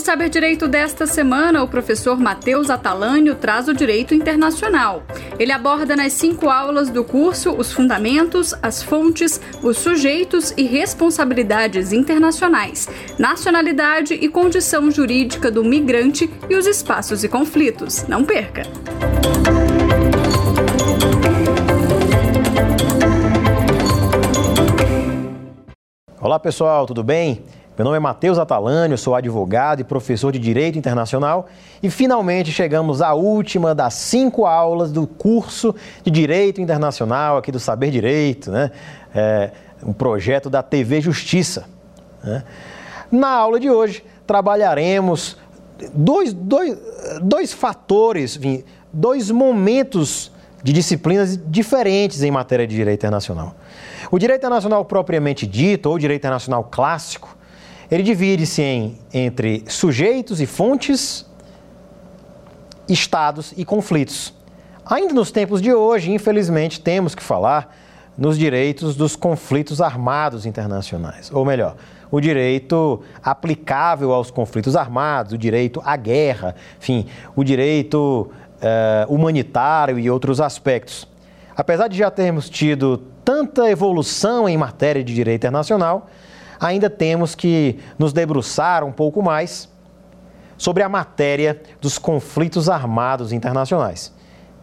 Saber Direito desta semana, o professor Matheus Atalânio traz o direito internacional. Ele aborda nas cinco aulas do curso os fundamentos, as fontes, os sujeitos e responsabilidades internacionais, nacionalidade e condição jurídica do migrante e os espaços e conflitos. Não perca! Olá pessoal, tudo bem? Meu nome é Matheus Atalânio, sou advogado e professor de Direito Internacional e finalmente chegamos à última das cinco aulas do curso de Direito Internacional aqui do Saber Direito, né? É um projeto da TV Justiça. Né? Na aula de hoje trabalharemos dois, dois, dois fatores, dois momentos de disciplinas diferentes em matéria de direito internacional. O direito internacional propriamente dito, ou direito internacional clássico, ele divide-se entre sujeitos e fontes, estados e conflitos. Ainda nos tempos de hoje, infelizmente, temos que falar nos direitos dos conflitos armados internacionais, ou melhor, o direito aplicável aos conflitos armados, o direito à guerra, enfim, o direito uh, humanitário e outros aspectos. Apesar de já termos tido tanta evolução em matéria de direito internacional, ainda temos que nos debruçar um pouco mais sobre a matéria dos conflitos armados internacionais.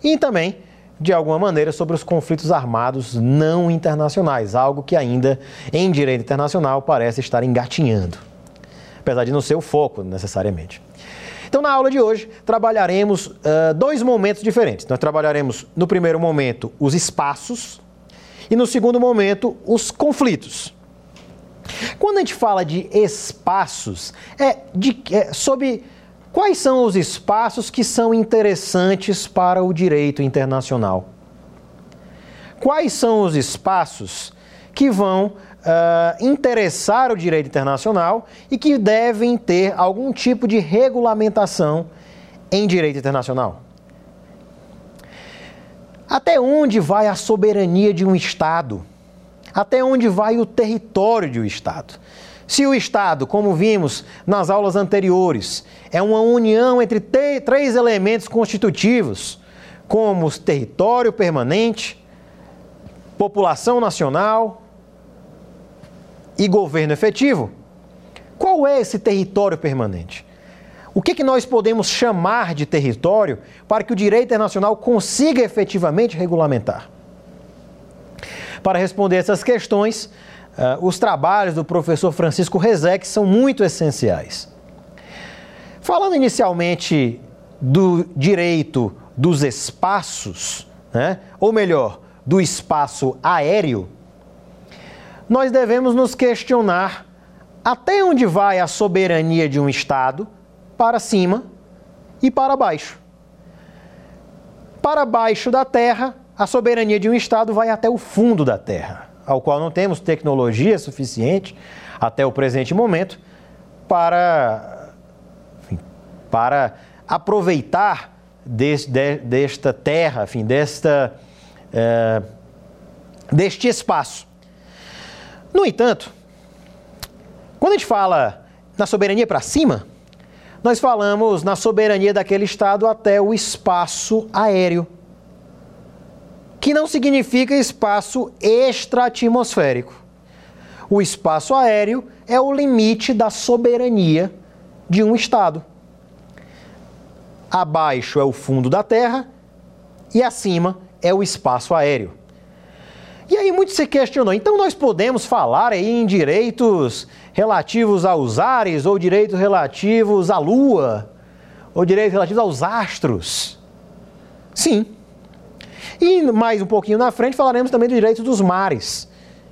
E também, de alguma maneira, sobre os conflitos armados não internacionais, algo que ainda em direito internacional parece estar engatinhando, apesar de não ser o foco necessariamente. Então, na aula de hoje, trabalharemos uh, dois momentos diferentes. Nós trabalharemos, no primeiro momento, os espaços e, no segundo momento, os conflitos. Quando a gente fala de espaços, é, de, é sobre quais são os espaços que são interessantes para o direito internacional. Quais são os espaços que vão uh, interessar o direito internacional e que devem ter algum tipo de regulamentação em direito internacional? Até onde vai a soberania de um Estado? Até onde vai o território de um Estado. Se o Estado, como vimos nas aulas anteriores, é uma união entre três elementos constitutivos, como território permanente, população nacional e governo efetivo, qual é esse território permanente? O que, que nós podemos chamar de território para que o direito internacional consiga efetivamente regulamentar? Para responder essas questões, uh, os trabalhos do professor Francisco Rezec são muito essenciais. Falando inicialmente do direito dos espaços, né? ou melhor, do espaço aéreo, nós devemos nos questionar até onde vai a soberania de um Estado, para cima e para baixo. Para baixo da terra, a soberania de um Estado vai até o fundo da Terra, ao qual não temos tecnologia suficiente até o presente momento para, enfim, para aproveitar de, desta terra, enfim, desta, é, deste espaço. No entanto, quando a gente fala na soberania para cima, nós falamos na soberania daquele Estado até o espaço aéreo que não significa espaço extra-atmosférico. O espaço aéreo é o limite da soberania de um Estado. Abaixo é o fundo da Terra e acima é o espaço aéreo. E aí muito se questionou, então nós podemos falar aí em direitos relativos aos ares ou direitos relativos à Lua ou direitos relativos aos astros? Sim. E mais um pouquinho na frente falaremos também do direito dos mares.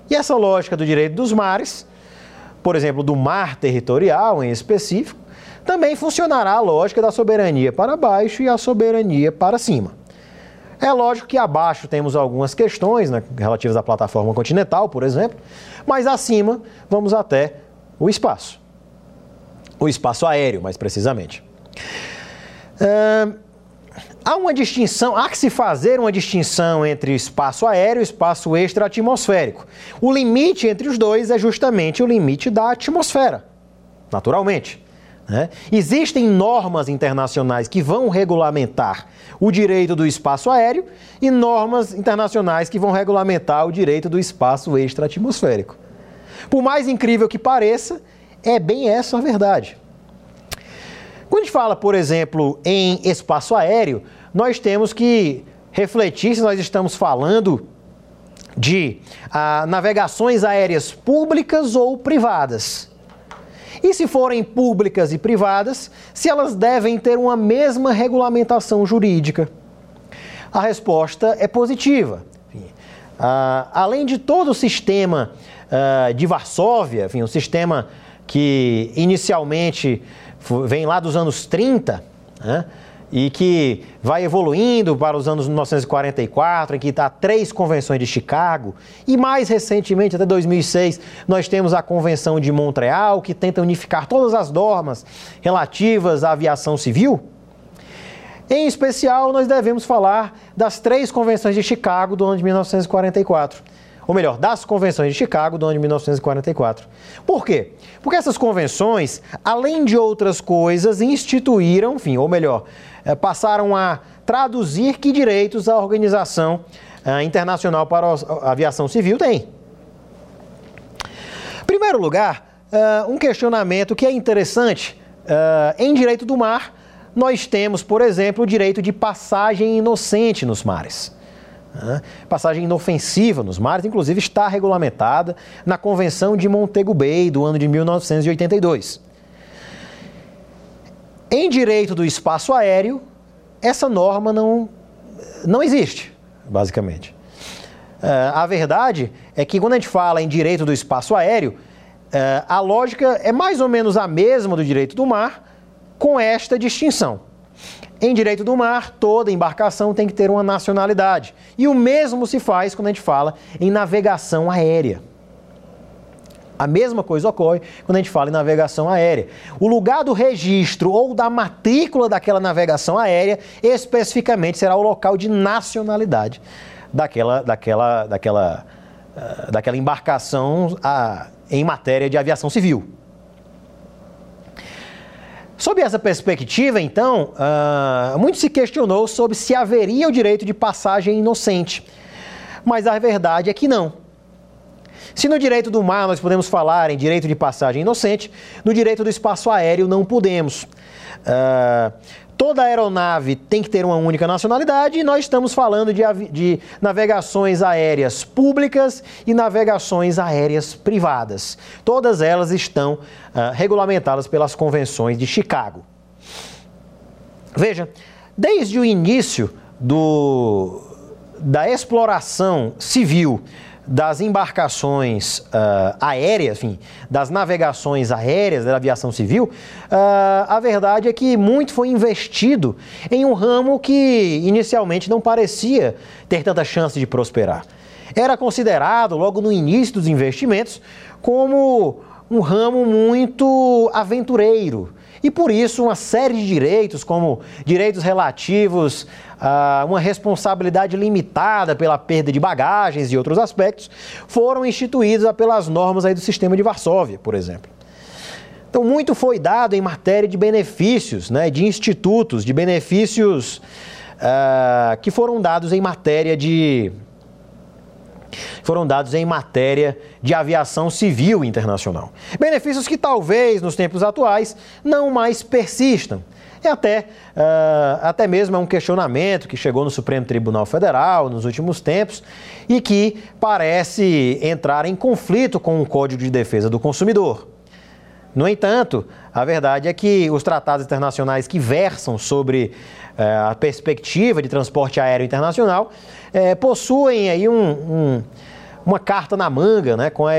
E essa lógica do direito dos mares, por exemplo, do mar territorial em específico, também funcionará a lógica da soberania para baixo e a soberania para cima. É lógico que abaixo temos algumas questões né, relativas à plataforma continental, por exemplo, mas acima vamos até o espaço. O espaço aéreo, mais precisamente. Uh, Há uma distinção, há que se fazer uma distinção entre espaço aéreo e espaço extra-atmosférico. O limite entre os dois é justamente o limite da atmosfera, naturalmente. Né? Existem normas internacionais que vão regulamentar o direito do espaço aéreo e normas internacionais que vão regulamentar o direito do espaço extra-atmosférico. Por mais incrível que pareça, é bem essa a verdade. Quando a gente fala, por exemplo, em espaço aéreo, nós temos que refletir se nós estamos falando de ah, navegações aéreas públicas ou privadas. E se forem públicas e privadas, se elas devem ter uma mesma regulamentação jurídica? A resposta é positiva. Ah, além de todo o sistema ah, de Varsóvia, enfim, um sistema que inicialmente vem lá dos anos 30, né? e que vai evoluindo para os anos 1944, em que está três convenções de Chicago, e mais recentemente, até 2006, nós temos a Convenção de Montreal, que tenta unificar todas as normas relativas à aviação civil. Em especial, nós devemos falar das três convenções de Chicago do ano de 1944 ou melhor, das convenções de Chicago do ano de 1944. Por quê? Porque essas convenções, além de outras coisas, instituíram, enfim, ou melhor, eh, passaram a traduzir que direitos a Organização eh, Internacional para a Aviação Civil tem. Em primeiro lugar, eh, um questionamento que é interessante. Em direito do mar, nós temos, por exemplo, o direito de passagem inocente nos mares. Passagem inofensiva nos mares, inclusive, está regulamentada na Convenção de Montego Bay do ano de 1982. Em direito do espaço aéreo, essa norma não, não existe, basicamente. A verdade é que quando a gente fala em direito do espaço aéreo, a lógica é mais ou menos a mesma do direito do mar, com esta distinção. Em direito do mar, toda embarcação tem que ter uma nacionalidade. E o mesmo se faz quando a gente fala em navegação aérea. A mesma coisa ocorre quando a gente fala em navegação aérea. O lugar do registro ou da matrícula daquela navegação aérea especificamente será o local de nacionalidade daquela, daquela, daquela, uh, daquela embarcação uh, em matéria de aviação civil. Sob essa perspectiva, então, uh, muito se questionou sobre se haveria o direito de passagem inocente. Mas a verdade é que não. Se no direito do mar nós podemos falar em direito de passagem inocente, no direito do espaço aéreo não podemos. Uh, Toda aeronave tem que ter uma única nacionalidade e nós estamos falando de, de, navegações aéreas públicas e navegações aéreas privadas. Todas elas estão uh, regulamentadas pelas convenções de Chicago. Veja, desde o início do, da exploração civil das embarcações uh, aéreas, enfim, das navegações aéreas da aviação civil, uh, a verdade é que muito foi investido em um ramo que inicialmente não parecia ter tanta chance de prosperar. Era considerado, logo no início dos investimentos, como um ramo muito aventureiro. E por isso, uma série de direitos, como direitos relativos uh, uma responsabilidade limitada pela perda de bagagens e outros aspectos, foram instituídos pelas normas aí do sistema de Varsóvia, por exemplo. Então, muito foi dado em matéria de benefícios, né, de institutos, de benefícios uh, que foram dados em matéria de. Foram dados em matéria de aviação civil internacional. Benefícios que talvez nos tempos atuais não mais persistam, e até, uh, até mesmo é um questionamento que chegou no Supremo Tribunal Federal nos últimos tempos e que parece entrar em conflito com o Código de Defesa do Consumidor. No entanto, a verdade é que os tratados internacionais que versam sobre a perspectiva de transporte aéreo internacional uh, possuem aí um, um, uma carta na manga né, com, a,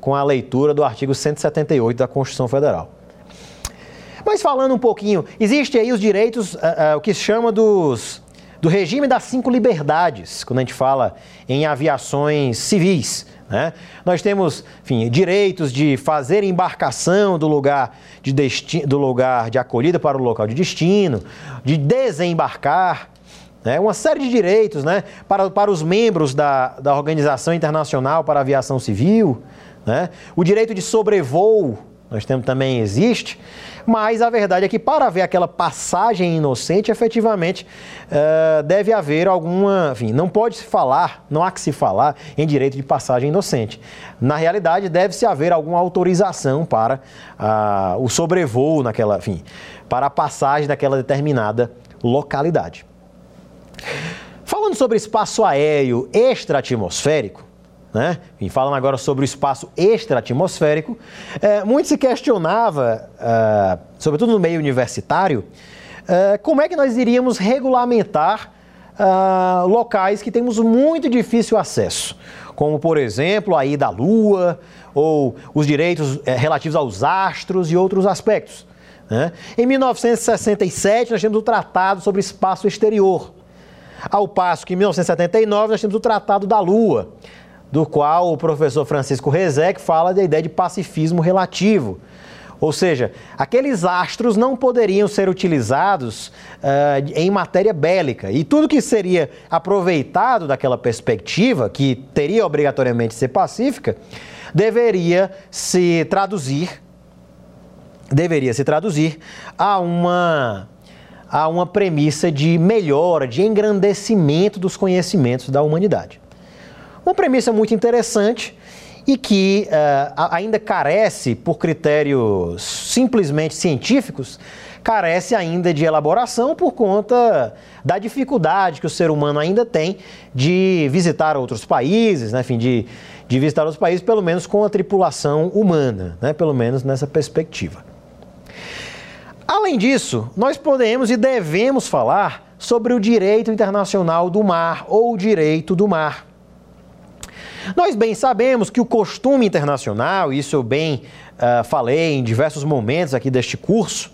com a leitura do artigo 178 da Constituição Federal. Mas falando um pouquinho, existe aí os direitos, uh, o que se chama dos, do regime das cinco liberdades, quando a gente fala em aviações civis. Né? Nós temos, enfim, direitos de fazer embarcação do lugar de, destino, do lugar de acolhida para o local de destino, de desembarcar, né? uma série de direitos né? para, para os membros da, da Organização Internacional para a Aviação Civil, né? o direito de sobrevoo nós temos também existe, mas a verdade é que para haver aquela passagem inocente, efetivamente uh, deve haver alguma, enfim, não pode se falar, não há que se falar em direito de passagem inocente. Na realidade, deve-se haver alguma autorização para uh, o sobrevoo naquela, enfim, para a passagem daquela determinada localidade. Falando sobre espaço aéreo extra-atmosférico, né? E falando agora sobre o espaço extra-atmosférico, é, muito se questionava, é, sobretudo no meio universitário, é, como é que nós iríamos regulamentar é, locais que temos muito difícil acesso, como por exemplo a ida à Lua ou os direitos relativos aos astros e outros aspectos. Né? Em 1967 nós temos o Tratado sobre Espaço Exterior, ao passo que em 1979 nós temos o Tratado da Lua do qual o professor Francisco Rezec fala da ideia de pacifismo relativo. Ou seja, aqueles astros não poderiam ser utilizados uh, em matéria bélica. E tudo que seria aproveitado daquela perspectiva, que teria obrigatoriamente ser pacífica, deveria se traduzir deveria se traduzir a uma a uma premissa de melhora, de engrandecimento dos conhecimentos da humanidade. Uma premissa muito interessante e que uh, ainda carece, por critérios simplesmente científicos, carece ainda de elaboração por conta da dificuldade que o ser humano ainda tem de visitar outros países, né? enfim, de, de visitar outros países, pelo menos com a tripulação humana, né? pelo menos nessa perspectiva. Além disso, nós podemos e devemos falar sobre o direito internacional do mar ou direito do mar. Nós bem sabemos que o costume internacional, isso eu bem uh, falei em diversos momentos aqui deste curso,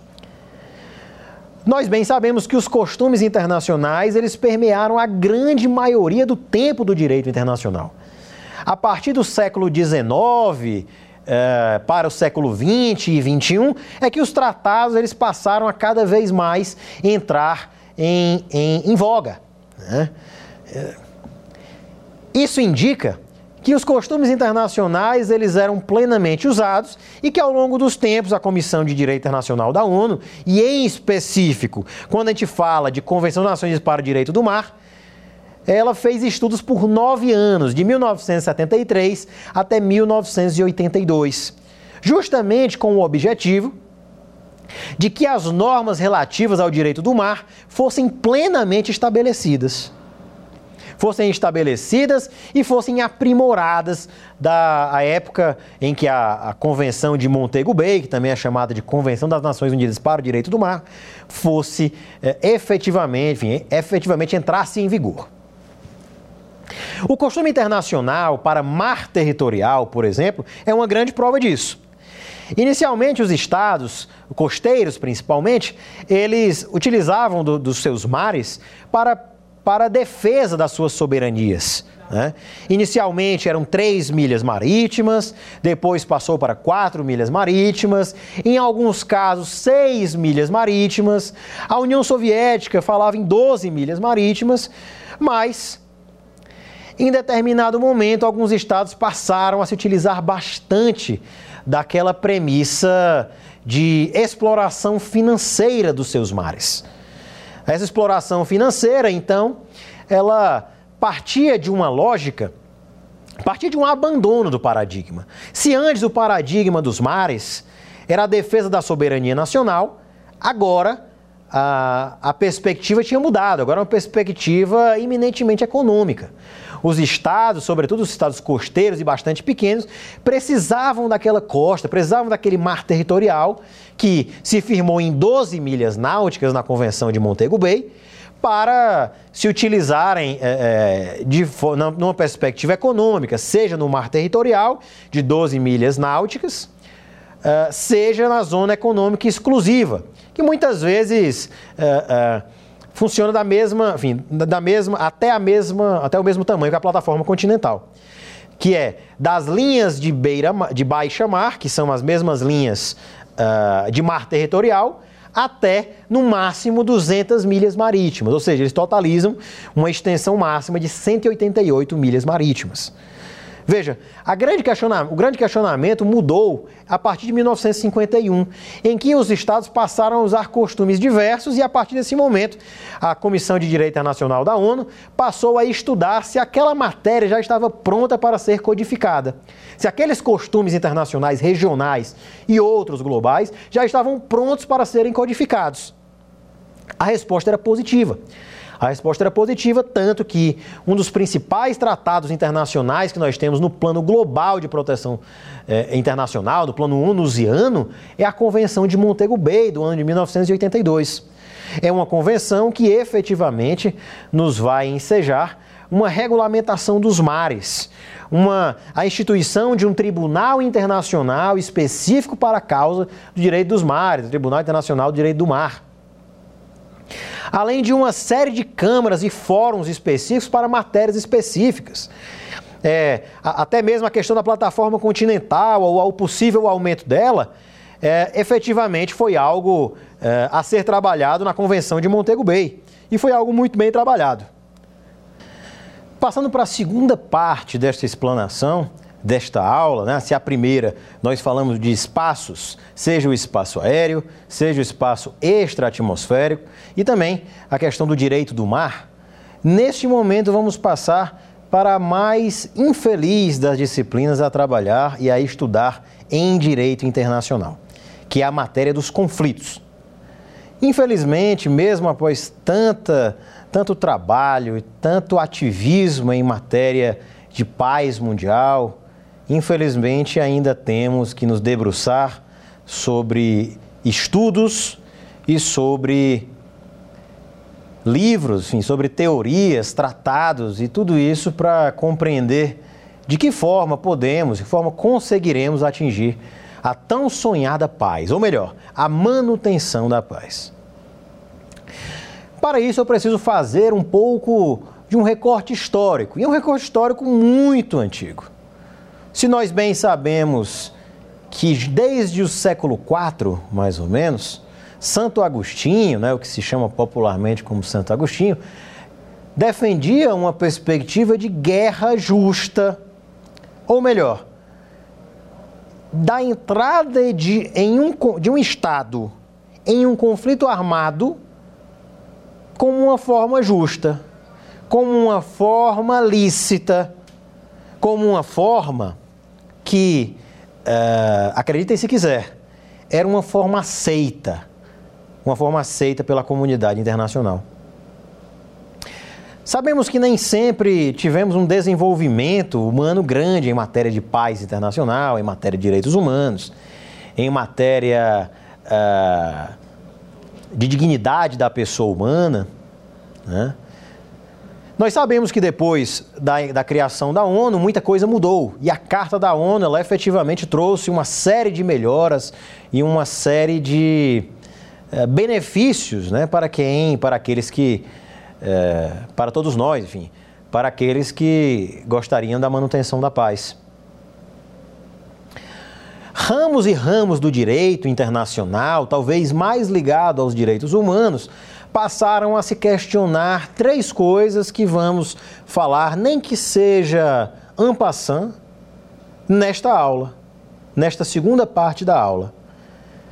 nós bem sabemos que os costumes internacionais eles permearam a grande maioria do tempo do direito internacional. A partir do século XIX eh, para o século XX e XXI é que os tratados eles passaram a cada vez mais entrar em, em, em voga. Né? Eh, isso indica que os costumes internacionais eles eram plenamente usados e que ao longo dos tempos a Comissão de Direito Internacional da ONU, e em específico, quando a gente fala de Convenção das Nações para o Direito do Mar, ela fez estudos por nove anos, de 1973 até 1982, justamente com o objetivo de que as normas relativas ao direito do mar fossem plenamente estabelecidas fossem estabelecidas e fossem aprimoradas da a época em que a, a Convenção de Montego Bay, que também é chamada de Convenção das Nações Unidas para o Direito do Mar, fosse é, efetivamente, enfim, efetivamente entrasse em vigor. O costume internacional para mar territorial, por exemplo, é uma grande prova disso. Inicialmente, os estados, costeiros principalmente, eles utilizavam do, dos seus mares para para a defesa das suas soberanias. Né? Inicialmente eram 3 milhas marítimas, depois passou para 4 milhas marítimas, em alguns casos 6 milhas marítimas. A União Soviética falava em 12 milhas marítimas, mas em determinado momento alguns estados passaram a se utilizar bastante daquela premissa de exploração financeira dos seus mares. Essa exploração financeira, então, ela partia de uma lógica, partia de um abandono do paradigma. Se antes o paradigma dos mares era a defesa da soberania nacional, agora a, a perspectiva tinha mudado, agora é uma perspectiva eminentemente econômica. Os estados, sobretudo os estados costeiros e bastante pequenos, precisavam daquela costa, precisavam daquele mar territorial que se firmou em 12 milhas náuticas na Convenção de Montego Bay, para se utilizarem é, de, numa perspectiva econômica, seja no mar territorial, de 12 milhas náuticas, uh, seja na zona econômica exclusiva, que muitas vezes funciona da mesma, enfim, da mesma, até, a mesma, até o mesmo tamanho que a plataforma continental. Que é das linhas de, beira, de baixa mar, que são as mesmas linhas uh, de mar territorial até no máximo 200 milhas marítimas, ou seja, eles totalizam uma extensão máxima de 188 milhas marítimas. Veja, grande o grande questionamento mudou a partir de 1951, em que os estados passaram a usar costumes diversos e a partir desse momento a Comissão de Direito Internacional da ONU passou a estudar se aquela matéria já estava pronta para ser codificada. Se aqueles costumes internacionais regionais e outros globais já estavam prontos para serem codificados. A resposta era positiva. A resposta era positiva, tanto que um dos principais tratados internacionais que nós temos no plano global de proteção eh, internacional, no plano onusiano, é a Convenção de Montego Bay, do ano de 1982. É uma convenção que efetivamente nos vai ensejar uma regulamentação dos mares, uma, a instituição de um tribunal internacional específico para a causa do direito dos mares, o Tribunal Internacional do Direito do Mar além de uma série de câmaras e fóruns específicos para matérias específicas. É, até mesmo a questão da plataforma continental ou o possível aumento dela, é, efetivamente foi algo é, a ser trabalhado na Convenção de Montego Bay. E foi algo muito bem trabalhado. Passando para a segunda parte desta explanação, desta aula, né? se a primeira nós falamos de espaços, seja o espaço aéreo, seja o espaço extra-atmosférico e também a questão do direito do mar, neste momento vamos passar para a mais infeliz das disciplinas a trabalhar e a estudar em direito internacional, que é a matéria dos conflitos. Infelizmente, mesmo após tanta, tanto trabalho e tanto ativismo em matéria de paz mundial, infelizmente ainda temos que nos debruçar sobre estudos e sobre livros, enfim, sobre teorias, tratados e tudo isso para compreender de que forma podemos, de que forma conseguiremos atingir a tão sonhada paz, ou melhor, a manutenção da paz. Para isso eu preciso fazer um pouco de um recorte histórico, e é um recorte histórico muito antigo. Se nós bem sabemos que desde o século IV, mais ou menos, Santo Agostinho, né, o que se chama popularmente como Santo Agostinho, defendia uma perspectiva de guerra justa, ou melhor, da entrada de, em um, de um Estado em um conflito armado como uma forma justa, como uma forma lícita como uma forma que, uh, acreditem se quiser, era uma forma aceita, uma forma aceita pela comunidade internacional. Sabemos que nem sempre tivemos um desenvolvimento humano grande em matéria de paz internacional, em matéria de direitos humanos, em matéria uh, de dignidade da pessoa humana. Né? Nós sabemos que depois da, da, criação da ONU, muita coisa mudou. E a Carta da ONU, ela efetivamente trouxe uma série de melhoras e uma série de é, benefícios né, para quem, para aqueles que, é, para todos nós, enfim, para aqueles que gostariam da manutenção da paz. Ramos e ramos do direito internacional, talvez mais ligado aos direitos humanos, passaram a se questionar três coisas que vamos falar, nem que seja en passant, nesta aula, nesta segunda parte da aula.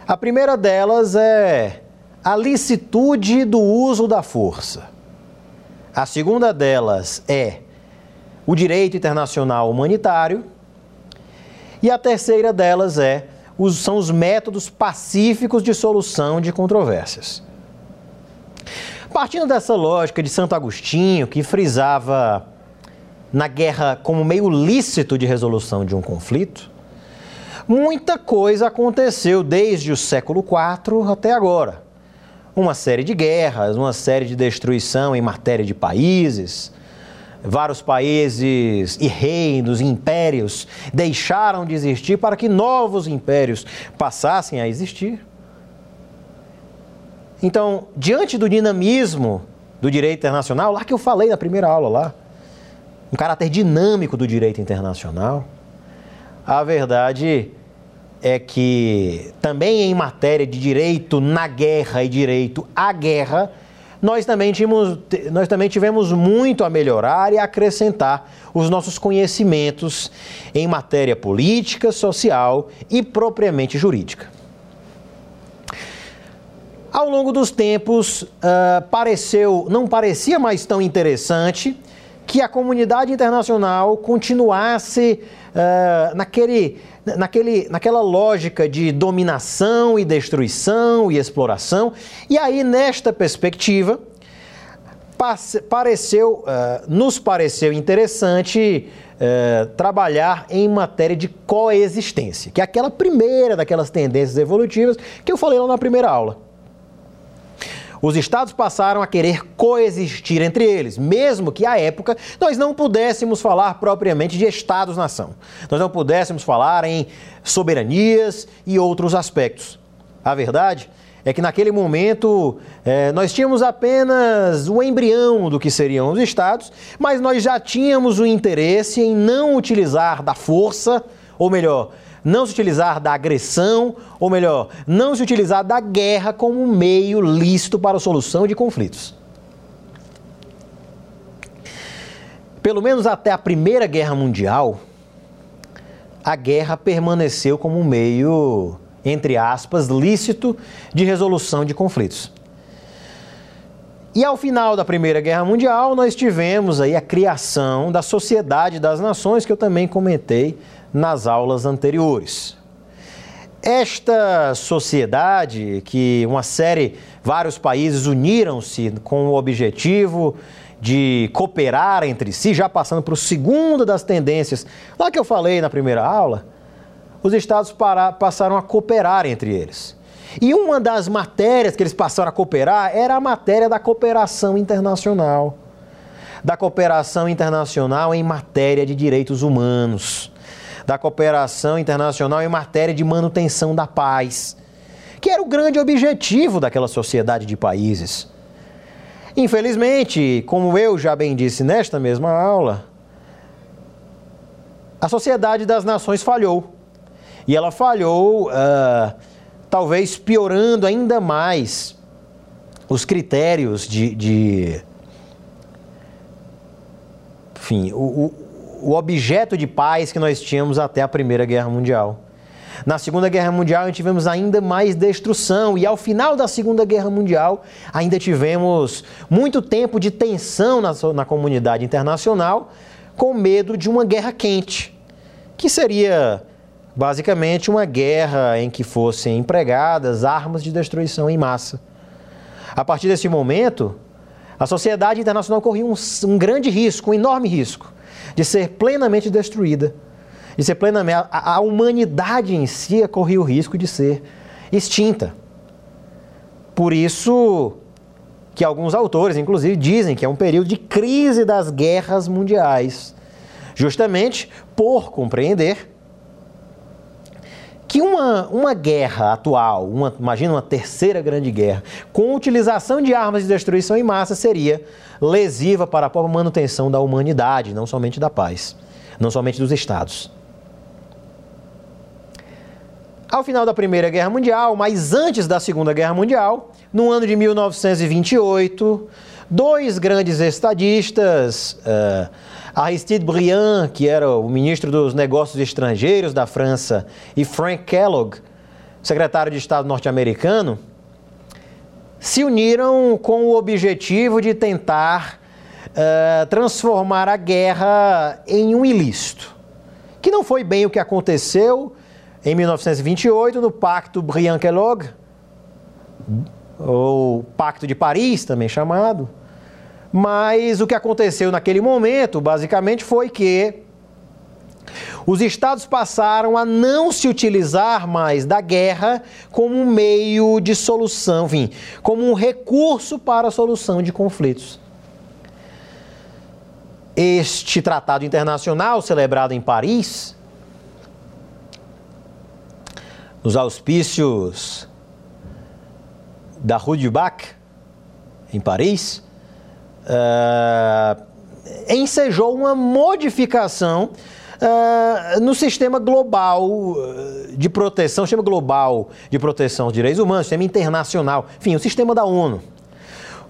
A primeira delas é a licitude do uso da força. A segunda delas é o direito internacional humanitário. E a terceira delas é os, são os métodos pacíficos de solução de controvérsias. Partindo dessa lógica de Santo Agostinho, que frisava na guerra como meio lícito de resolução de um conflito, muita coisa aconteceu desde o século IV até agora. Uma série de guerras, uma série de destruição em matéria de países. Vários países e reinos, impérios deixaram de existir para que novos impérios passassem a existir. Então, diante do dinamismo do direito internacional, lá que eu falei na primeira aula lá, um caráter dinâmico do direito internacional, a verdade é que também em matéria de direito na guerra e direito à guerra, nós também, tínhamos, nós também tivemos muito a melhorar e acrescentar os nossos conhecimentos em matéria política, social e propriamente jurídica. Ao longo dos tempos, uh, pareceu, não parecia mais tão interessante que a comunidade internacional continuasse uh, naquele, naquele, naquela lógica de dominação e destruição e exploração. E aí, nesta perspectiva, pareceu, uh, nos pareceu interessante uh, trabalhar em matéria de coexistência, que é aquela primeira daquelas tendências evolutivas que eu falei lá na primeira aula. Os estados passaram a querer coexistir entre eles, mesmo que à época nós não pudéssemos falar propriamente de estados-nação. Nós não pudéssemos falar em soberanias e outros aspectos. A verdade é que naquele momento é, nós tínhamos apenas o embrião do que seriam os estados, mas nós já tínhamos o interesse em não utilizar da força, ou melhor, não se utilizar da agressão, ou melhor, não se utilizar da guerra como meio lícito para a solução de conflitos. Pelo menos até a Primeira Guerra Mundial, a guerra permaneceu como um meio, entre aspas, lícito de resolução de conflitos. E ao final da Primeira Guerra Mundial, nós tivemos aí a criação da Sociedade das Nações, que eu também comentei nas aulas anteriores. Esta sociedade, que uma série, vários países uniram-se com o objetivo de cooperar entre si, já passando para o segundo das tendências, lá que eu falei na primeira aula, os estados para, passaram a cooperar entre eles. E uma das matérias que eles passaram a cooperar era a matéria da cooperação internacional. Da cooperação internacional em matéria de direitos humanos da cooperação internacional em matéria de manutenção da paz, que era o grande objetivo daquela sociedade de países. Infelizmente, como eu já bem disse nesta mesma aula, a Sociedade das Nações falhou. E ela falhou, uh, talvez piorando ainda mais os critérios de. de enfim, o, o objeto de paz que nós tínhamos até a Primeira Guerra Mundial. Na Segunda Guerra Mundial, tivemos ainda mais destruição, e ao final da Segunda Guerra Mundial, ainda tivemos muito tempo de tensão na, na comunidade internacional, com medo de uma guerra quente, que seria basicamente uma guerra em que fossem empregadas armas de destruição em massa. A partir desse momento, a sociedade internacional corria um, um grande risco, um enorme risco, de ser plenamente destruída, de ser plenamente. A, a humanidade em si corria o risco de ser extinta. Por isso que alguns autores, inclusive, dizem que é um período de crise das guerras mundiais, justamente por compreender que uma, uma guerra atual, uma, imagina uma terceira grande guerra, com utilização de armas de destruição em massa, seria lesiva para a própria manutenção da humanidade, não somente da paz, não somente dos estados. Ao final da Primeira Guerra Mundial, mas antes da Segunda Guerra Mundial, no ano de 1928, dois grandes estadistas, uh, Aristide Briand, que era o ministro dos Negócios Estrangeiros da França, e Frank Kellogg, secretário de Estado norte-americano, se uniram com o objetivo de tentar uh, transformar a guerra em um ilícito. Que não foi bem o que aconteceu em 1928 no Pacto Briand-Kellogg, ou Pacto de Paris, também chamado. Mas o que aconteceu naquele momento, basicamente, foi que os estados passaram a não se utilizar mais da guerra como um meio de solução, enfim, como um recurso para a solução de conflitos. Este tratado internacional, celebrado em Paris, nos auspícios da Rue du Bac, em Paris, uh, ensejou uma modificação uh, no sistema global de proteção, sistema global de proteção dos direitos humanos, sistema internacional, enfim, o sistema da ONU.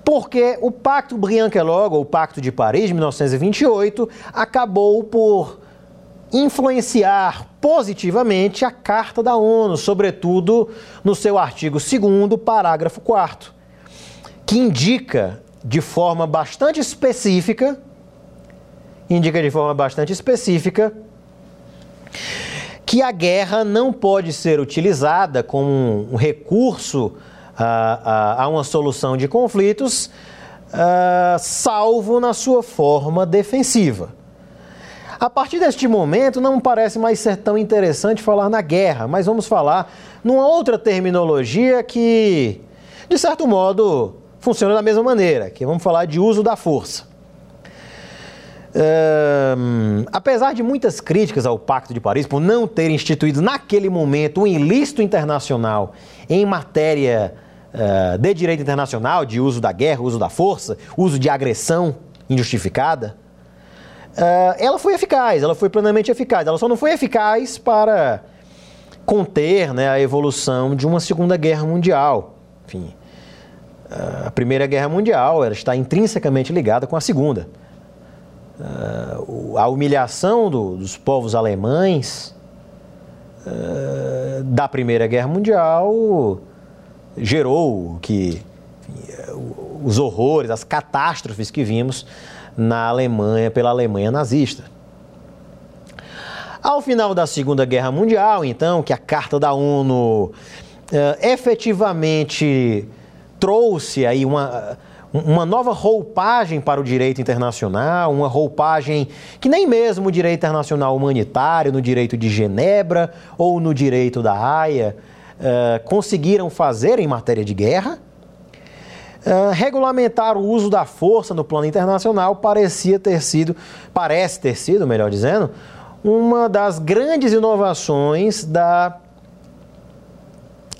porque o Pacto Briand-Kellogg, ou o Pacto de Paris de 1928, acabou por influenciar positivamente a Carta da ONU, sobretudo no seu artigo 2 parágrafo 4 que indica de forma bastante específica indica de forma bastante específica que a guerra não pode ser utilizada como um recurso a, a, a uma solução de conflitos, uh, salvo na sua forma defensiva. A partir deste momento, não parece mais ser tão interessante falar na guerra, mas vamos falar numa outra terminologia que, de certo modo, funciona da mesma maneira, que vamos falar de uso da força. Um, apesar de muitas críticas ao Pacto de Paris por não ter instituído naquele momento um ilícito internacional em matéria uh, de direito internacional, de uso da guerra, uso da força, uso de agressão injustificada, uh, ela foi eficaz, ela foi plenamente eficaz. Ela só não foi eficaz para conter né, a evolução de uma Segunda Guerra Mundial. Enfim, uh, a Primeira Guerra Mundial ela está intrinsecamente ligada com a Segunda. Uh, a humilhação do, dos povos alemães da Primeira Guerra Mundial gerou que enfim, os horrores, as catástrofes que vimos na Alemanha pela Alemanha nazista. Ao final da Segunda Guerra Mundial, então, que a Carta da ONU uh, efetivamente trouxe aí uma uma nova roupagem para o direito internacional, uma roupagem que nem mesmo o direito internacional humanitário, no direito de Genebra ou no direito da Haia, uh, conseguiram fazer em matéria de guerra. Uh, regulamentar o uso da força no plano internacional parecia ter sido, parece ter sido, melhor dizendo, uma das grandes inovações da,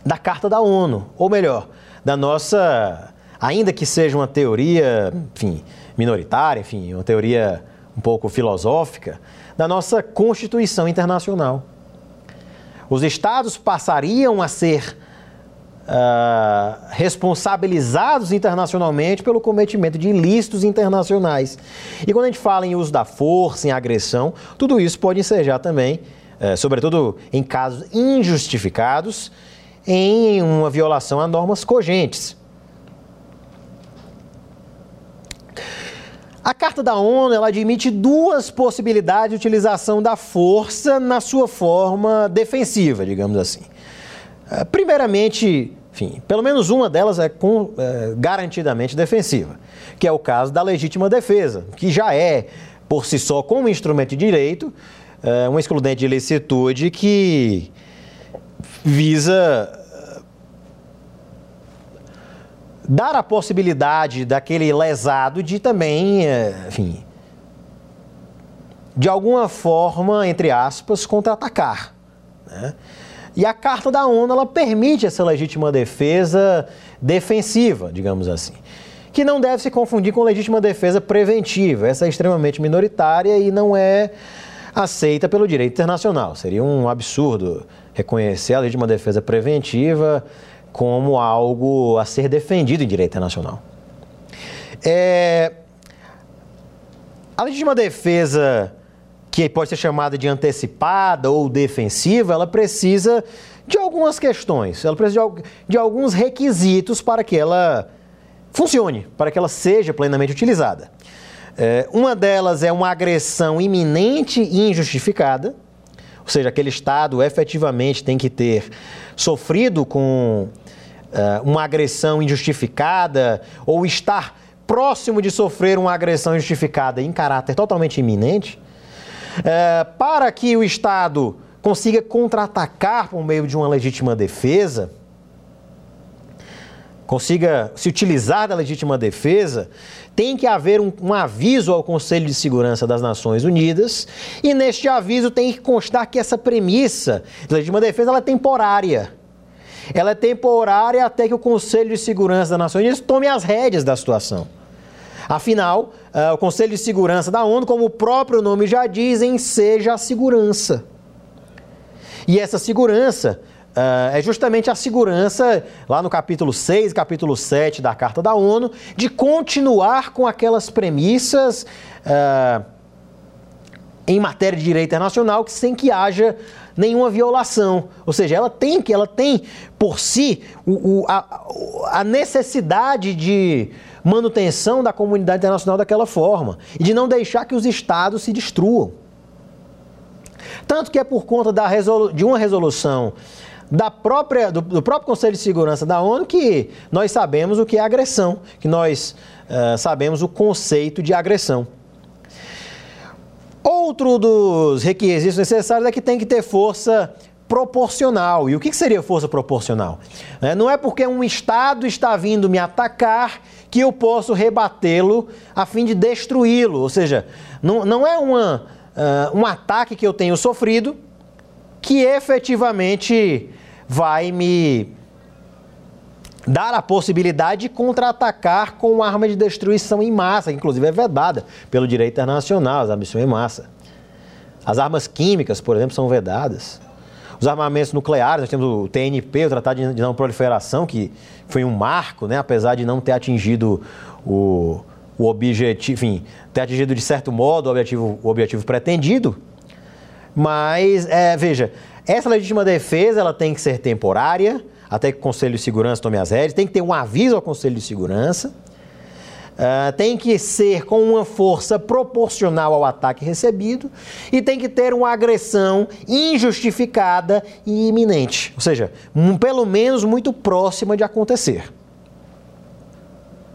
da Carta da ONU, ou melhor, da nossa ainda que seja uma teoria, enfim, minoritária, enfim, uma teoria um pouco filosófica, da nossa Constituição Internacional. Os estados passariam a ser uh, responsabilizados internacionalmente pelo cometimento de ilícitos internacionais. E quando a gente fala em uso da força, em agressão, tudo isso pode ensejar também, uh, sobretudo em casos injustificados, em uma violação a normas cogentes. A Carta da ONU ela admite duas possibilidades de utilização da força na sua forma defensiva, digamos assim. Eh, primeiramente, enfim, pelo menos uma delas é, com, é garantidamente defensiva, que é o caso da legítima defesa, que já é, por si só, como instrumento de direito, é um excludente de licitude que visa dar a possibilidade daquele lesado de também, é, enfim, de alguma forma, entre aspas, contra-atacar. Né? E a Carta da ONU ela permite essa legítima defesa defensiva, digamos assim, que não deve se confundir com legítima defesa preventiva. Essa é extremamente minoritária e não é aceita pelo direito internacional. Seria um absurdo reconhecer a legítima defesa preventiva como algo a ser defendido em direito internacional. É, a legítima defesa, que pode ser chamada de antecipada ou defensiva, ela precisa de algumas questões, ela precisa de, alguns requisitos para que ela funcione, para que ela seja plenamente utilizada. É, uma delas é uma agressão iminente e injustificada, ou seja, aquele Estado efetivamente tem que ter sofrido com uh, uma agressão injustificada ou estar próximo de sofrer uma agressão injustificada em caráter totalmente iminente, para que o Estado consiga contra-atacar por meio de uma legítima defesa, consiga se utilizar da legítima defesa, tem que haver um, um, aviso ao Conselho de Segurança das Nações Unidas e neste aviso tem que constar que essa premissa da legítima defesa ela é temporária. Ela é temporária até que o Conselho de Segurança das Nações Unidas tome as rédeas da situação. Afinal, uh, o Conselho de Segurança da ONU, como o próprio nome já diz, seja a segurança. E essa segurança é justamente a segurança, lá no capítulo 6, capítulo 7 da Carta da ONU, de continuar com aquelas premissas uh, em matéria de direito internacional que sem que haja nenhuma violação. Ou seja, ela tem que, ela tem por si o, o, a, a necessidade de manutenção da comunidade internacional daquela forma e de não deixar que os estados se destruam. Tanto que é por conta de uma resolução da própria, do, do, próprio Conselho de Segurança da ONU que nós sabemos o que é agressão, que nós uh, sabemos o conceito de agressão. Outro dos requisitos necessários é que tem que ter força proporcional. E o que seria força proporcional? É, não é porque um Estado está vindo me atacar que eu posso rebatê-lo a fim de destruí-lo. Ou seja, não, não é uma, uh, um ataque que eu tenho sofrido que efetivamente vai me dar a possibilidade de contra-atacar com arma de destruição em massa, que inclusive é vedada pelo direito internacional, as armas em massa. As armas químicas, por exemplo, são vedadas. Os armamentos nucleares, nós temos o TNP, o Tratado de Não Proliferação, que foi um marco, né, apesar de não ter atingido o, o objetivo, enfim, ter atingido de certo modo o objetivo, o objetivo pretendido. Mas, é, veja, essa legítima defesa ela tem que ser temporária, até que o Conselho de Segurança tome as rédeas, tem que ter um aviso ao Conselho de Segurança, uh, tem que ser com uma força proporcional ao ataque recebido e tem que ter uma agressão injustificada e iminente, ou seja, um, pelo menos muito próxima de acontecer.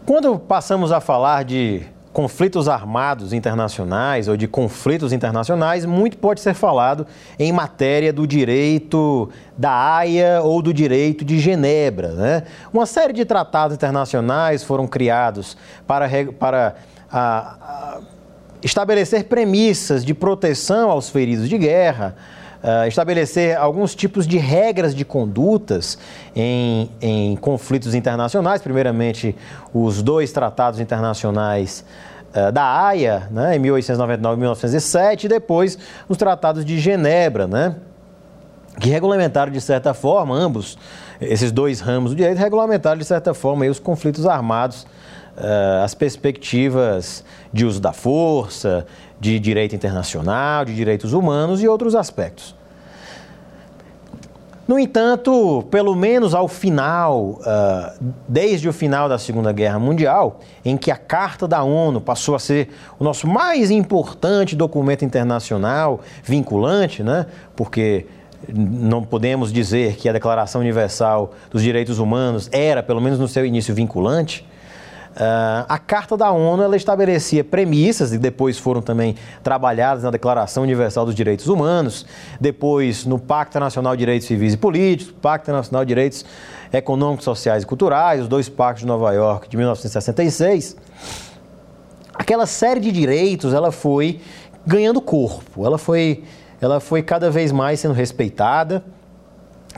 Quando passamos a falar de conflitos armados internacionais ou de conflitos internacionais, muito pode ser falado em matéria do direito da Haia ou do direito de Genebra. Né? Uma série de tratados internacionais foram criados para, para a, a, estabelecer premissas de proteção aos feridos de guerra. Uh, estabelecer alguns tipos de regras de condutas em, em conflitos internacionais, primeiramente os dois tratados internacionais uh, da Haia, né, em 1899 e 1907, e depois os tratados de Genebra, né, que regulamentaram de certa forma, ambos, esses dois ramos do direito, regulamentaram de certa forma aí, os conflitos armados, uh, as perspectivas de uso da força, de direito internacional, de direitos humanos e outros aspectos. No entanto, pelo menos ao final, uh, desde o final da Segunda Guerra Mundial, em que a Carta da ONU passou a ser o nosso mais importante documento internacional vinculante, né? porque não podemos dizer que a Declaração Universal dos Direitos Humanos era, pelo menos no seu início, vinculante. Uh, a Carta da ONU ela estabelecia premissas e depois foram também trabalhadas na Declaração Universal dos Direitos Humanos, depois no Pacto Nacional de Direitos Civis e Políticos, Pacto Nacional de Direitos Econômicos, Sociais e Culturais, os dois pactos de Nova York de 1966. Aquela série de direitos ela foi ganhando corpo, ela foi, ela foi cada vez mais sendo respeitada,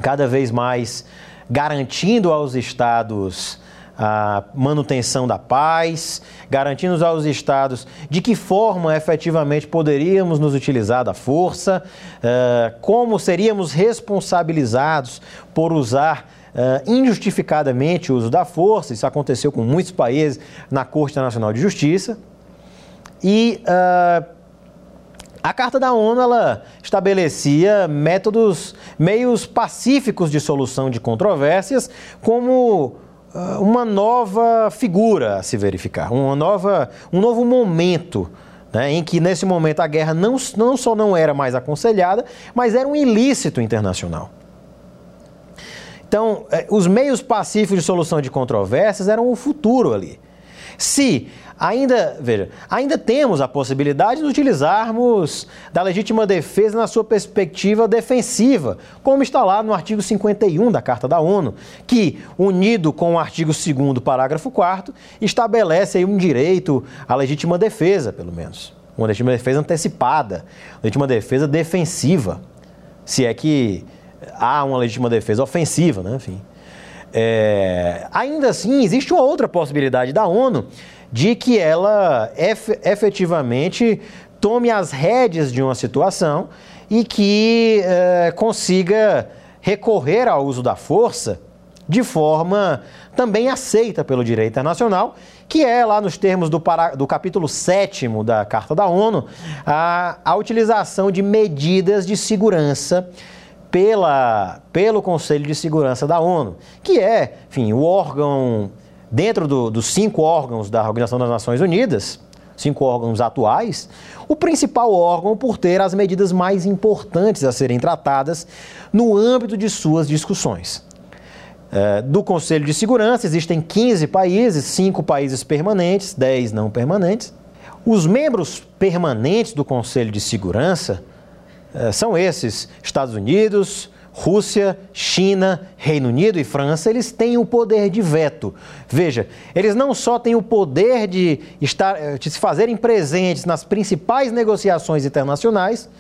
cada vez mais garantindo aos estados a manutenção da paz, garantindo aos estados de que forma efetivamente poderíamos nos utilizar da força, uh, como seríamos responsabilizados por usar uh, injustificadamente o uso da força. Isso aconteceu com muitos países na Corte Internacional de Justiça. E uh, a Carta da ONU ela estabelecia métodos, meios pacíficos de solução de controvérsias, como uma nova figura a se verificar, uma nova, um novo momento né, em que nesse momento a guerra não, não só não era mais aconselhada, mas era um ilícito internacional. Então, eh, os meios pacíficos de solução de controvérsias eram o futuro ali. Se Ainda, veja, ainda temos a possibilidade de utilizarmos da legítima defesa na sua perspectiva defensiva, como está lá no artigo 51 da Carta da ONU, que, unido com o artigo 2 parágrafo 4 estabelece um direito à legítima defesa, pelo menos. Uma legítima defesa antecipada, legítima defesa defensiva, se é que há uma legítima defesa ofensiva, né? enfim. É, ainda assim, existe uma outra possibilidade da ONU de que ela efetivamente tome as rédeas de uma situação e que é, consiga recorrer ao uso da força de forma também aceita pelo direito internacional, que é lá nos termos do, para, do capítulo 7 da Carta da ONU, a, a utilização de medidas de segurança pela, pelo Conselho de Segurança da ONU, que é, enfim, o órgão, dentro do, dos cinco órgãos da Organização das Nações Unidas, cinco órgãos atuais, o principal órgão por ter as medidas mais importantes a serem tratadas no âmbito de suas discussões. É, do Conselho de Segurança existem 15 países, 5 países permanentes, 10 não permanentes. Os membros permanentes do Conselho de Segurança é, são esses: Estados Unidos, Rússia, China, Reino Unido e França, eles têm o poder de veto. Veja, eles não só têm o poder de, estar, eh, de se fazerem presentes nas principais negociações internacionais,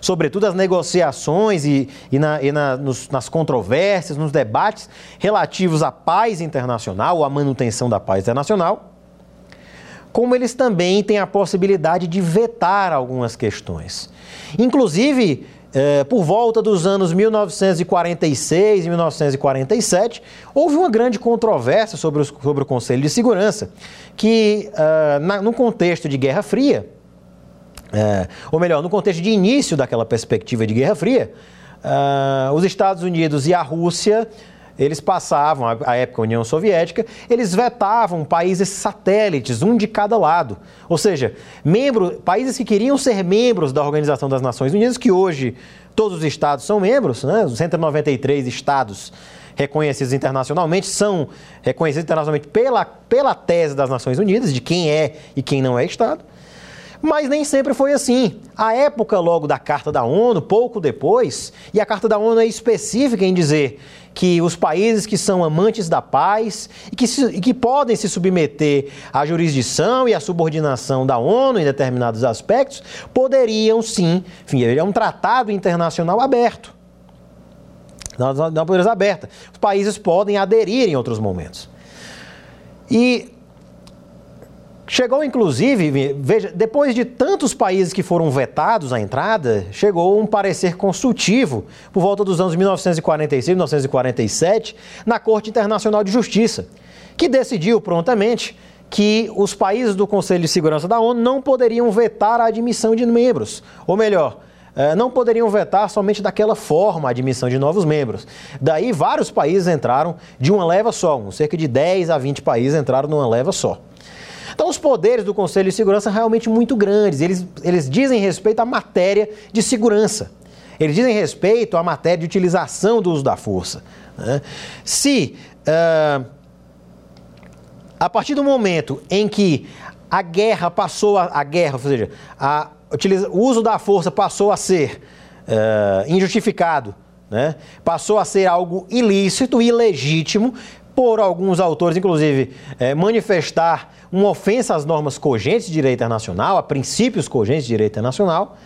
sobretudo as negociações e, e, na, e na, nos, nas controvérsias, nos debates relativos à paz internacional, ou à manutenção da paz internacional, como eles também têm a possibilidade de vetar algumas questões. Inclusive, é, por volta dos anos 1946 e 1947, houve uma grande controvérsia sobre, os, sobre o Conselho de Segurança, que, uh, na, no contexto de Guerra Fria, é, ou melhor, no contexto de início daquela perspectiva de Guerra Fria, uh, os Estados Unidos e a Rússia eles passavam, a época União Soviética, eles vetavam países satélites, um de cada lado. Ou seja, membro, países que queriam ser membros da Organização das Nações Unidas, que hoje todos os estados são membros, né? os 193 estados reconhecidos internacionalmente são reconhecidos internacionalmente pela, pela tese das Nações Unidas, de quem é e quem não é Estado. Mas nem sempre foi assim. A época logo da Carta da ONU, pouco depois, e a Carta da ONU é específica em dizer que os países que são amantes da paz e que, se, e que podem se submeter à jurisdição e à subordinação da ONU em determinados aspectos, poderiam sim, enfim, é um tratado internacional aberto. Não poderes aberta. Os países podem aderir em outros momentos. E Chegou, inclusive, veja, depois de tantos países que foram vetados à entrada, chegou um parecer consultivo por volta dos anos 1946 e 1947 na Corte Internacional de Justiça, que decidiu prontamente que os países do Conselho de Segurança da ONU não poderiam vetar a admissão de membros, ou melhor, eh, não poderiam vetar somente daquela forma a admissão de novos membros. Daí vários países entraram de uma leva só, cerca de 10 a 20 países entraram numa leva só. Então, os poderes do Conselho de Segurança são realmente muito grandes. Eles, eles dizem respeito à matéria de segurança. Eles dizem respeito à matéria de utilização do uso da força. Né? Se, uh, a partir do momento em que a guerra passou a, a guerra, ou seja, a, utiliza, o uso da força passou a ser uh, injustificado, né? passou a ser algo ilícito, ilegítimo, por alguns autores, inclusive, é, manifestar uma ofensa às normas cogentes de direito internacional, a princípios cogentes de direito internacional,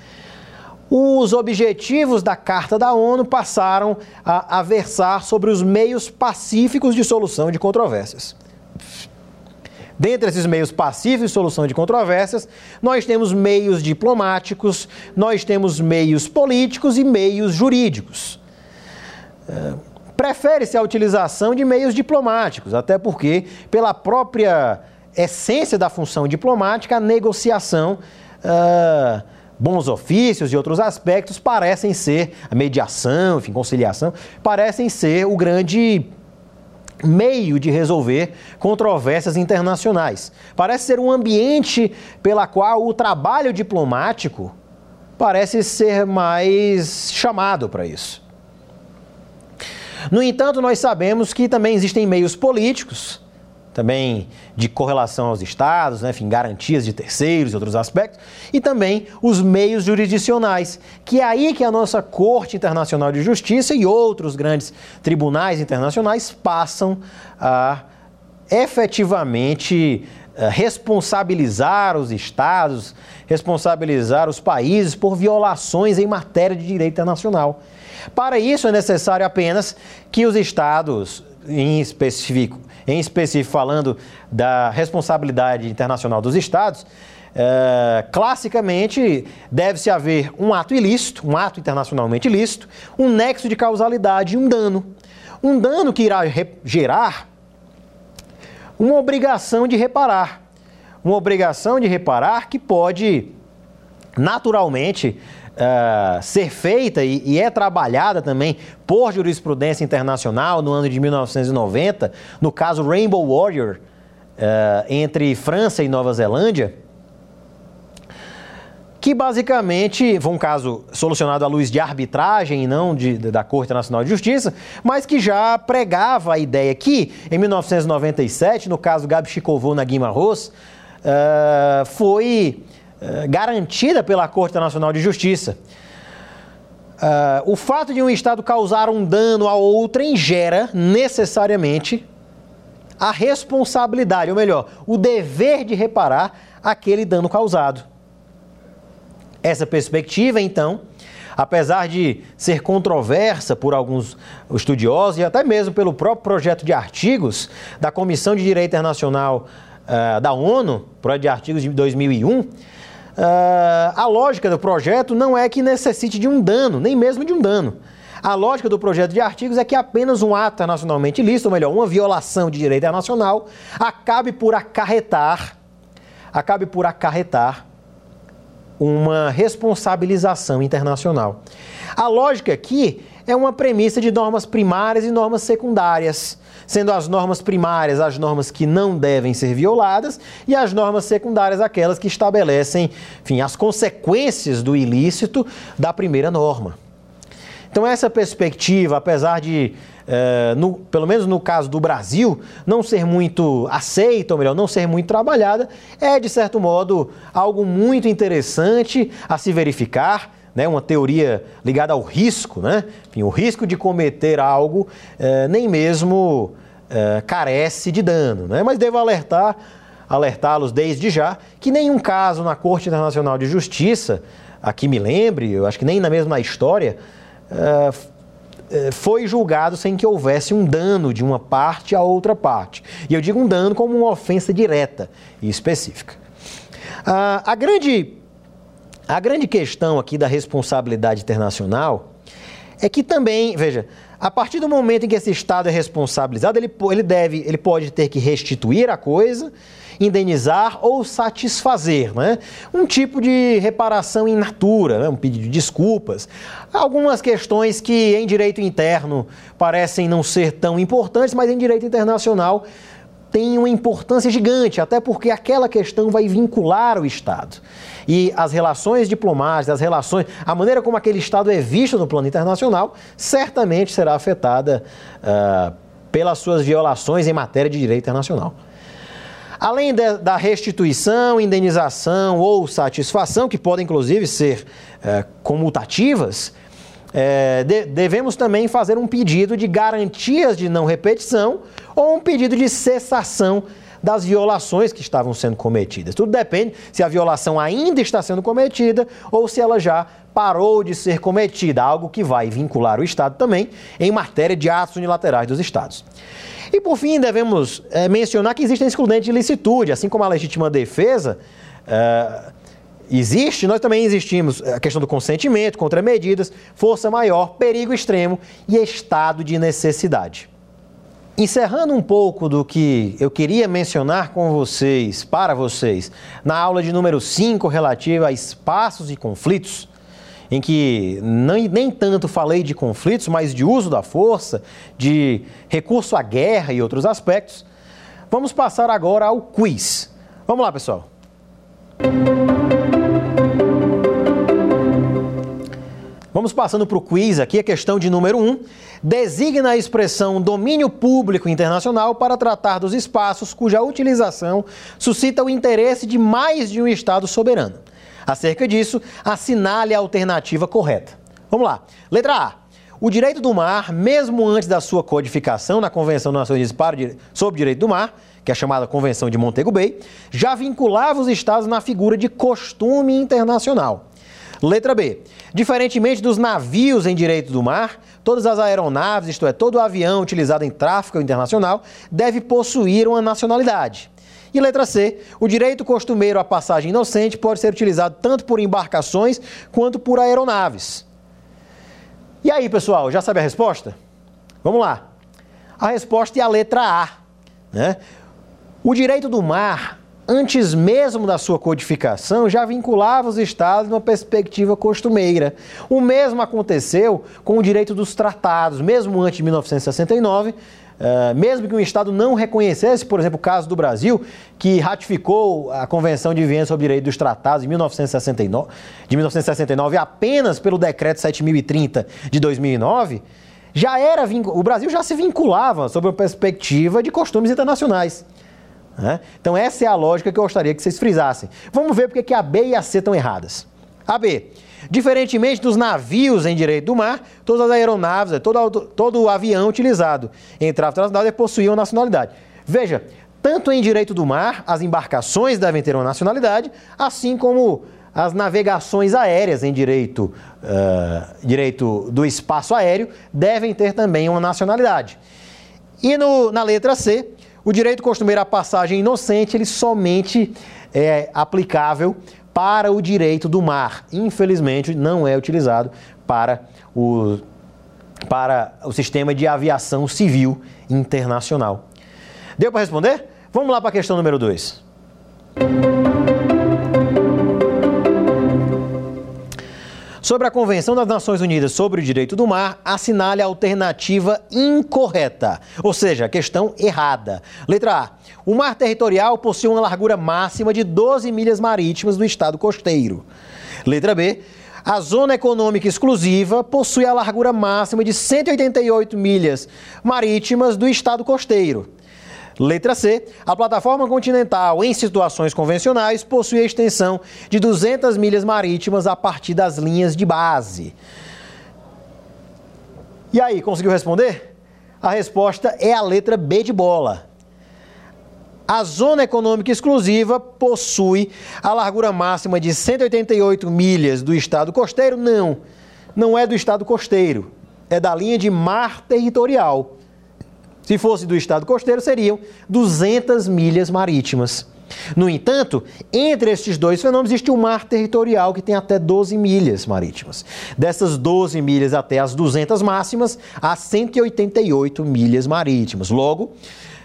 os objetivos da Carta da ONU passaram a, a versar sobre os meios pacíficos de solução de controvérsias. Dentre esses meios pacíficos de solução de controvérsias, nós temos meios diplomáticos, nós temos meios políticos e meios jurídicos. É, Prefere-se a utilização de meios diplomáticos, até porque, pela própria essência da função diplomática, a negociação, uh, bons ofícios e outros aspectos parecem ser, a mediação, enfim, conciliação, parecem ser o grande meio de resolver controvérsias internacionais. Parece ser um ambiente pela qual o trabalho diplomático parece ser mais chamado para isso. No entanto, nós sabemos que também existem meios políticos, também de correlação aos estados, né, enfim, garantias de terceiros e outros aspectos, e também os meios jurisdicionais, que é aí que a nossa Corte Internacional de Justiça e outros grandes tribunais internacionais passam a efetivamente eh, responsabilizar os estados, responsabilizar os países por violações em matéria de direito internacional. Para isso é necessário apenas que os estados, em específico, em específico falando da responsabilidade internacional dos estados, É, classicamente, deve-se haver um ato ilícito, um ato internacionalmente ilícito, um nexo de causalidade e um dano. Um dano que irá gerar uma obrigação de reparar. Uma obrigação de reparar que pode, naturalmente, uh, ser feita e, e, é trabalhada também por jurisprudência internacional no ano de 1990, no caso Rainbow Warrior, uh, entre França e Nova Zelândia que basicamente foi um caso solucionado à luz de arbitragem e não de, da Corte Nacional de Justiça, mas que já pregava a ideia que, em 1997, no caso Gabi Chicovo na Guima Ross, uh, foi garantida pela Corte Nacional de Justiça. Uh, o fato de um Estado causar um dano a outrem gera necessariamente a responsabilidade, ou melhor, o dever de reparar aquele dano causado. Essa perspectiva, então, apesar de ser controversa por alguns estudiosos e até mesmo pelo próprio projeto de artigos da Comissão de Direito Internacional uh, da ONU, projeto de artigos de 2001, uh, a lógica do projeto não é que necessite de um dano, nem mesmo de um dano. A lógica do projeto de artigos é que apenas um ato internacionalmente ilícito, ou melhor, uma violação de direito internacional, acabe por acarretar, acabe por acarretar uma responsabilização internacional. A lógica aqui é uma premissa de normas primárias e normas secundárias, sendo as normas primárias as normas que não devem ser violadas e as normas secundárias aquelas que estabelecem, enfim, as consequências do ilícito da primeira norma. Então essa perspectiva, apesar de é, no, pelo menos no caso do Brasil, não ser muito aceita, ou melhor, não ser muito trabalhada, é de certo modo algo muito interessante a se verificar. Né, uma teoria ligada ao risco, né? Enfim, o risco de cometer algo é, nem mesmo é, carece de dano, né? mas devo alertar, alertá-los desde já que nenhum caso na Corte Internacional de Justiça, aqui me lembre, eu acho que nem na mesma história, eh, foi julgado sem que houvesse um dano de uma parte a outra parte. E eu digo um dano como uma ofensa direta e específica. Ah, a, grande, a grande questão aqui da responsabilidade internacional é que também, veja, a partir do momento em que esse Estado é responsabilizado, ele, ele, deve, ele pode ter que restituir a coisa indenizar ou satisfazer, né? Um tipo de reparação in natura, né? um pedido de desculpas. Algumas questões que em direito interno parecem não ser tão importantes, mas em direito internacional têm uma importância gigante, até porque aquela questão vai vincular o Estado. E as relações diplomáticas, as relações, a maneira como aquele Estado é visto no plano internacional, certamente será afetada uh, pelas suas violações em matéria de direito internacional. Além de, da restituição, indenização ou satisfação, que podem inclusive ser é, comutativas, é, de, devemos também fazer um pedido de garantias de não repetição ou um pedido de cessação das violações que estavam sendo cometidas. Tudo depende se a violação ainda está sendo cometida ou se ela já parou de ser cometida, algo que vai vincular o Estado também em matéria de atos unilaterais dos Estados. E por fim, devemos é, mencionar que existem excludentes de licitude, assim como a legítima defesa. É, existe, nós também existimos a questão do consentimento, contramedidas, força maior, perigo extremo e estado de necessidade. Encerrando um pouco do que eu queria mencionar com vocês, para vocês, na aula de número 5 relativa a espaços e conflitos, em que nem, nem tanto falei de conflitos, mas de uso da força, de recurso à guerra e outros aspectos, vamos passar agora ao quiz. Vamos lá, pessoal. Vamos passando para o quiz aqui, a questão de número 1. Um, designa a expressão domínio público internacional para tratar dos espaços cuja utilização suscita o interesse de mais de um Estado soberano. Acerca disso, assinale a alternativa correta. Vamos lá. Letra A. O direito do mar, mesmo antes da sua codificação na Convenção das Nações Unidas sobre o Direito do Mar, que é chamada Convenção de Montego Bay, já vinculava os Estados na figura de costume internacional. Letra B. Diferentemente dos navios em direito do mar, todas as aeronaves, isto é, todo avião utilizado em tráfego internacional, deve possuir uma nacionalidade. E letra C, o direito costumeiro à passagem inocente pode ser utilizado tanto por embarcações quanto por aeronaves. E aí, pessoal, já sabe a resposta? Vamos lá. A resposta é a letra A. Né? O direito do mar, antes mesmo da sua codificação, já vinculava os estados numa perspectiva costumeira. O mesmo aconteceu com o direito dos tratados, mesmo antes de 1969. Uh, mesmo que um Estado não reconhecesse, por exemplo, o caso do Brasil, que ratificou a Convenção de Viena sobre o Direito dos Tratados em 1969, de 1969 apenas pelo Decreto 7030 de 2009, já era o Brasil já se vinculava sob uma perspectiva de costumes internacionais. Né? Então essa é a lógica que eu gostaria que vocês frisassem. Vamos ver porque que a B e a C estão erradas. A B. Diferentemente dos navios em direito do mar, todas as aeronaves, todo, todo o avião utilizado em tráfego transnacional possuíam nacionalidade. Veja, tanto em direito do mar, as embarcações devem ter uma nacionalidade, assim como as navegações aéreas em direito, uh, direito do espaço aéreo devem ter também uma nacionalidade. E no, na letra C, o direito costumeiro à passagem inocente ele somente é aplicável para o direito do mar. Infelizmente, não é utilizado para o, para o sistema de aviação civil internacional. Deu para responder? Vamos lá para a questão número 2. Sobre a Convenção das Nações Unidas sobre o Direito do Mar, assinale a alternativa incorreta, ou seja, a questão errada. Letra A. O mar territorial possui uma largura máxima de 12 milhas marítimas do estado costeiro. Letra B. A zona econômica exclusiva possui a largura máxima de 188 milhas marítimas do estado costeiro. Letra C. A plataforma continental, em situações convencionais, possui a extensão de 200 milhas marítimas a partir das linhas de base. E aí, conseguiu responder? A resposta é a letra B de bola. A zona econômica exclusiva possui a largura máxima de 188 milhas do estado costeiro? Não, não é do estado costeiro, é da linha de mar territorial. Se fosse do estado costeiro, seriam 200 milhas marítimas. No entanto, entre estes dois fenômenos existe o mar territorial que tem até 12 milhas marítimas. Dessas 12 milhas até as 200 máximas, há 188 milhas marítimas. Logo,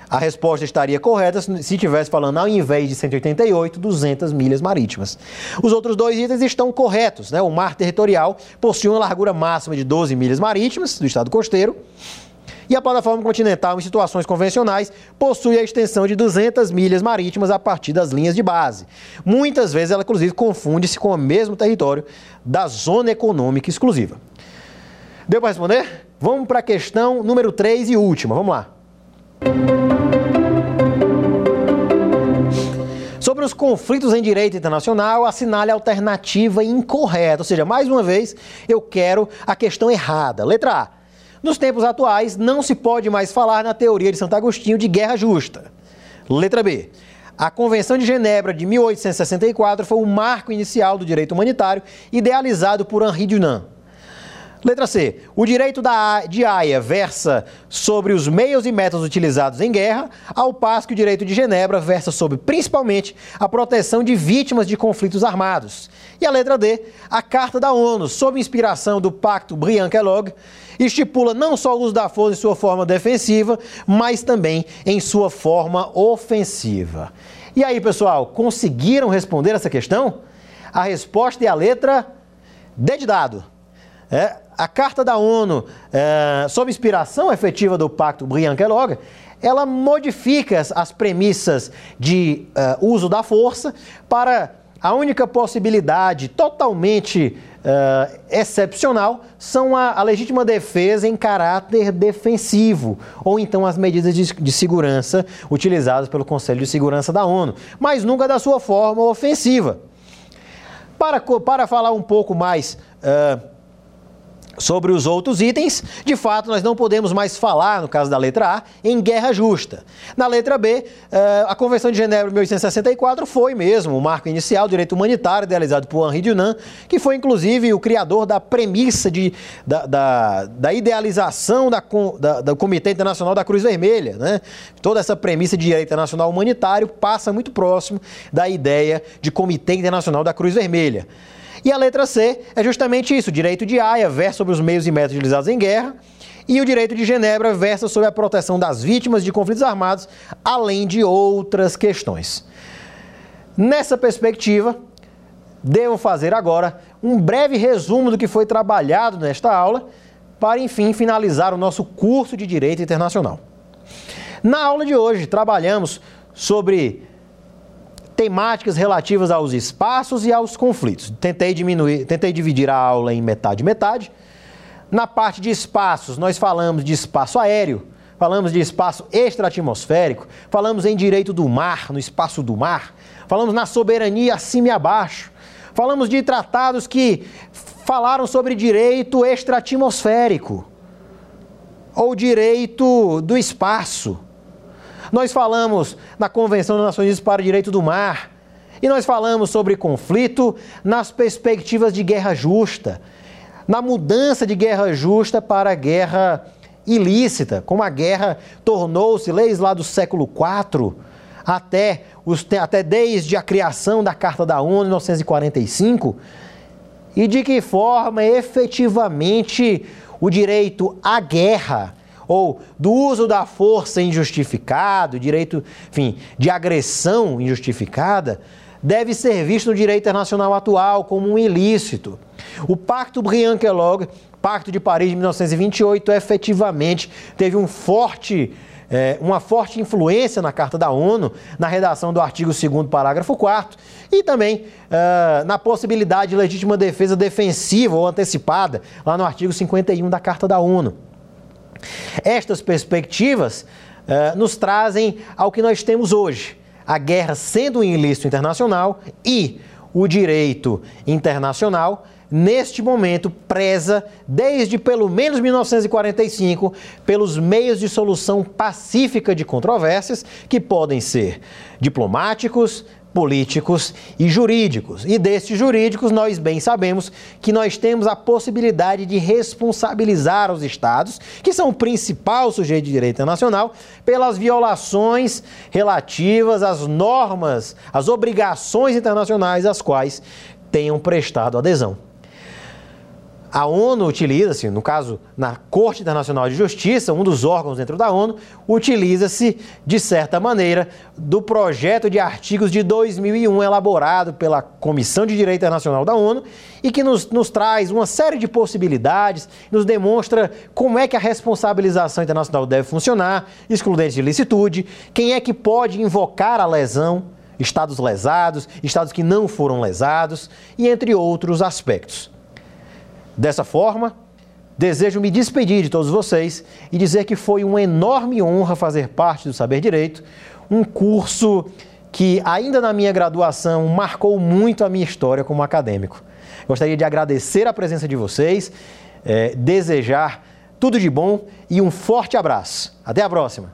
a resposta estaria correta se estivesse falando, ao invés de 188, 200 milhas marítimas. Os outros dois itens estão corretos. Né? O mar territorial possui uma largura máxima de 12 milhas marítimas do estado costeiro e a plataforma continental, em situações convencionais, possui a extensão de 200 milhas marítimas a partir das linhas de base. Muitas vezes ela, inclusive, confunde-se com o mesmo território da zona econômica exclusiva. Deu para responder? Vamos para a questão número 3 e última. Vamos lá. Sobre os conflitos em direito internacional, assinale a alternativa incorreta. Ou seja, mais uma vez, eu quero a questão errada. Letra A. Nos tempos atuais, não se pode mais falar na teoria de Santo Agostinho de guerra justa. Letra B. A Convenção de Genebra de 1864 foi o marco inicial do direito humanitário idealizado por Henri Dunant. Letra C. O direito da, de Haia versa sobre os meios e métodos utilizados em guerra, ao passo que o direito de Genebra versa sobre, principalmente, a proteção de vítimas de conflitos armados. E a letra D. A Carta da ONU, sob inspiração do Pacto Briand-Kellogg, estipula não só o uso da força em sua forma defensiva, mas também em sua forma ofensiva. E aí, pessoal, conseguiram responder essa questão? A resposta é a letra D de dado. É, a Carta da ONU, é, sob inspiração efetiva do Pacto Briand-Kellogg, ela modifica as premissas de uh, uso da força para a única possibilidade totalmente uh, excepcional são a, a, legítima defesa em caráter defensivo, ou então as medidas de, de, segurança utilizadas pelo Conselho de Segurança da ONU, mas nunca da sua forma ofensiva. Para, para falar um pouco mais uh, Sobre os outros itens, de fato, nós não podemos mais falar, no caso da letra A, em guerra justa. Na letra B, eh, a Convenção de Genebra de 1864 foi mesmo o marco inicial do direito humanitário idealizado por Henri Dunant, que foi inclusive o criador da premissa de, da, da, da idealização da, da, do Comitê Internacional da Cruz Vermelha. Né? Toda essa premissa de direito internacional humanitário passa muito próximo da ideia de Comitê Internacional da Cruz Vermelha. E a letra C é justamente isso: o direito de Haia versa sobre os meios e métodos utilizados em guerra. E o direito de Genebra versa sobre a proteção das vítimas de conflitos armados, além de outras questões. Nessa perspectiva, devo fazer agora um breve resumo do que foi trabalhado nesta aula, para enfim finalizar o nosso curso de Direito Internacional. Na aula de hoje, trabalhamos sobre temáticas relativas aos espaços e aos conflitos. Tentei diminuir, tentei dividir a aula em metade metade. Na parte de espaços, nós falamos de espaço aéreo, falamos de espaço extraatmosférico, falamos em direito do mar, no espaço do mar, falamos na soberania acima e abaixo, falamos de tratados que falaram sobre direito extraatmosférico ou direito do espaço. Nós falamos na Convenção das Nações Unidas para o Direito do Mar. E nós falamos sobre conflito nas perspectivas de guerra justa, na mudança de guerra justa para guerra ilícita, como a guerra tornou-se, leis lá do século IV, até, os, até desde a criação da Carta da ONU em 1945, e de que forma efetivamente o direito à guerra ou do uso da força injustificado, direito, enfim, de agressão injustificada, deve ser visto no direito internacional atual como um ilícito. O Pacto Briand-Kellogg, Pacto de Paris de 1928, efetivamente teve um forte é, uma forte influência na Carta da ONU, na redação do artigo 2 parágrafo 4 e também uh, na possibilidade de legítima defesa defensiva ou antecipada, lá no artigo 51 da Carta da ONU. Estas perspectivas uh, nos trazem ao que nós temos hoje: a guerra sendo um ilícito internacional e o direito internacional neste momento, preza, desde pelo menos 1945, pelos meios de solução pacífica de controvérsias, que podem ser diplomáticos, políticos e jurídicos. E destes jurídicos, nós bem sabemos que nós temos a possibilidade de responsabilizar os estados, que são o principal sujeito de direito internacional, pelas violações relativas às normas, às obrigações internacionais às quais tenham prestado adesão. A ONU utiliza-se, no caso, na Corte Internacional de Justiça, um dos órgãos dentro da ONU, utiliza-se, de certa maneira, do projeto de artigos de 2001 elaborado pela Comissão de Direito Internacional da ONU e que nos, nos traz uma série de possibilidades, nos demonstra como é que a responsabilização internacional deve funcionar, excludente de licitude, quem é que pode invocar a lesão, estados lesados, estados que não foram lesados e entre outros aspectos. Dessa forma, desejo me despedir de todos vocês e dizer que foi uma enorme honra fazer parte do Saber Direito, um curso que, ainda na minha graduação, marcou muito a minha história como acadêmico. Gostaria de agradecer a presença de vocês, é, desejar tudo de bom e um forte abraço. Até a próxima!